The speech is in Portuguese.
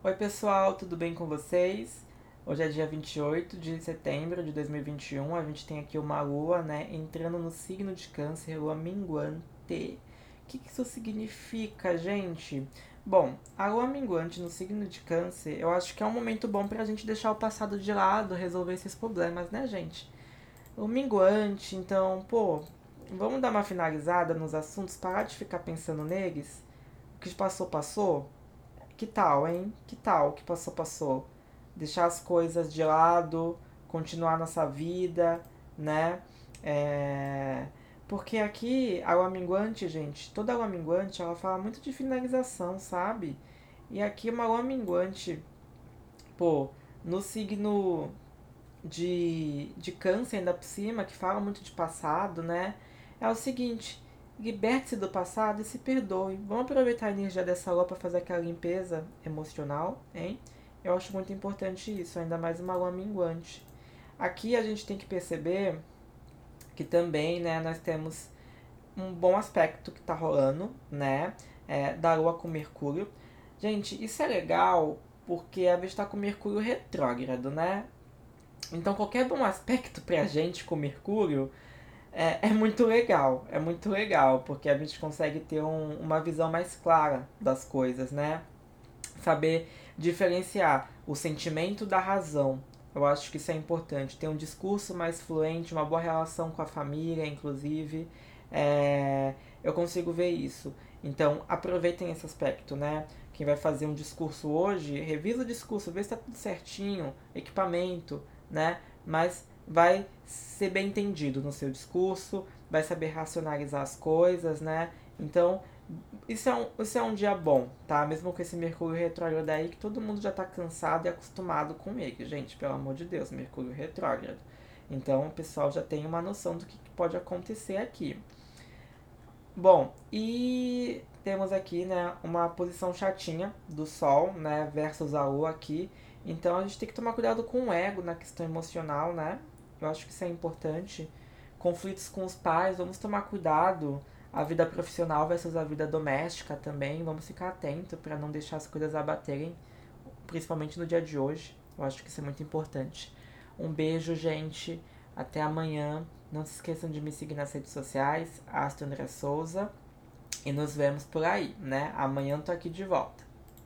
Oi, pessoal, tudo bem com vocês? Hoje é dia 28 de setembro de 2021. A gente tem aqui uma lua, né, entrando no signo de Câncer, lua minguante. O que, isso significa, gente? Bom, a lua minguante no signo de Câncer, eu acho que é um momento bom pra gente deixar o passado de lado, resolver esses problemas, né, gente? O minguante, então, pô, vamos dar uma finalizada nos assuntos, parar de ficar pensando neles? O que passou, passou? Que tal, hein? Que tal? O que passou, passou? Deixar as coisas de lado, continuar nossa vida, né? É... Porque aqui, a água minguante, gente, toda água minguante, ela fala muito de finalização, sabe? E aqui uma água minguante, pô, no signo de, de câncer ainda por cima, que fala muito de passado, né? É o seguinte, Liberte-se do passado e se perdoe. Vamos aproveitar a energia dessa lua para fazer aquela limpeza emocional, hein? Eu acho muito importante isso, ainda mais uma lua minguante. Aqui a gente tem que perceber que também, né, nós temos um bom aspecto que tá rolando, né, é, da lua com Mercúrio. Gente, isso é legal porque a vez tá com Mercúrio retrógrado, né? Então qualquer bom aspecto pra gente com Mercúrio é, é muito legal, é muito legal, porque a gente consegue ter um, uma visão mais clara das coisas, né? Saber diferenciar o sentimento da razão. Eu acho que isso é importante. Ter um discurso mais fluente, uma boa relação com a família, inclusive. É, eu consigo ver isso. Então, aproveitem esse aspecto, né? Quem vai fazer um discurso hoje, revisa o discurso, vê se está tudo certinho, equipamento, né? Mas vai ser bem entendido no seu discurso, vai saber racionalizar as coisas, né? Então, isso é um, isso é um dia bom, tá? Mesmo com esse Mercúrio retrógrado aí, que todo mundo já tá cansado e acostumado com ele. Gente, pelo amor de Deus, Mercúrio retrógrado. Então, o pessoal já tem uma noção do que pode acontecer aqui. Bom, e temos aqui, né, uma posição chatinha do Sol, né, versus a Lua aqui. Então, a gente tem que tomar cuidado com o ego na questão emocional, né? Eu acho que isso é importante. Conflitos com os pais, vamos tomar cuidado. A vida profissional versus a vida doméstica também. Vamos ficar atento para não deixar as coisas abaterem, principalmente no dia de hoje. Eu acho que isso é muito importante. Um beijo, gente. Até amanhã. Não se esqueçam de me seguir nas redes sociais, Astro André Souza. E nos vemos por aí, né? Amanhã eu tô aqui de volta.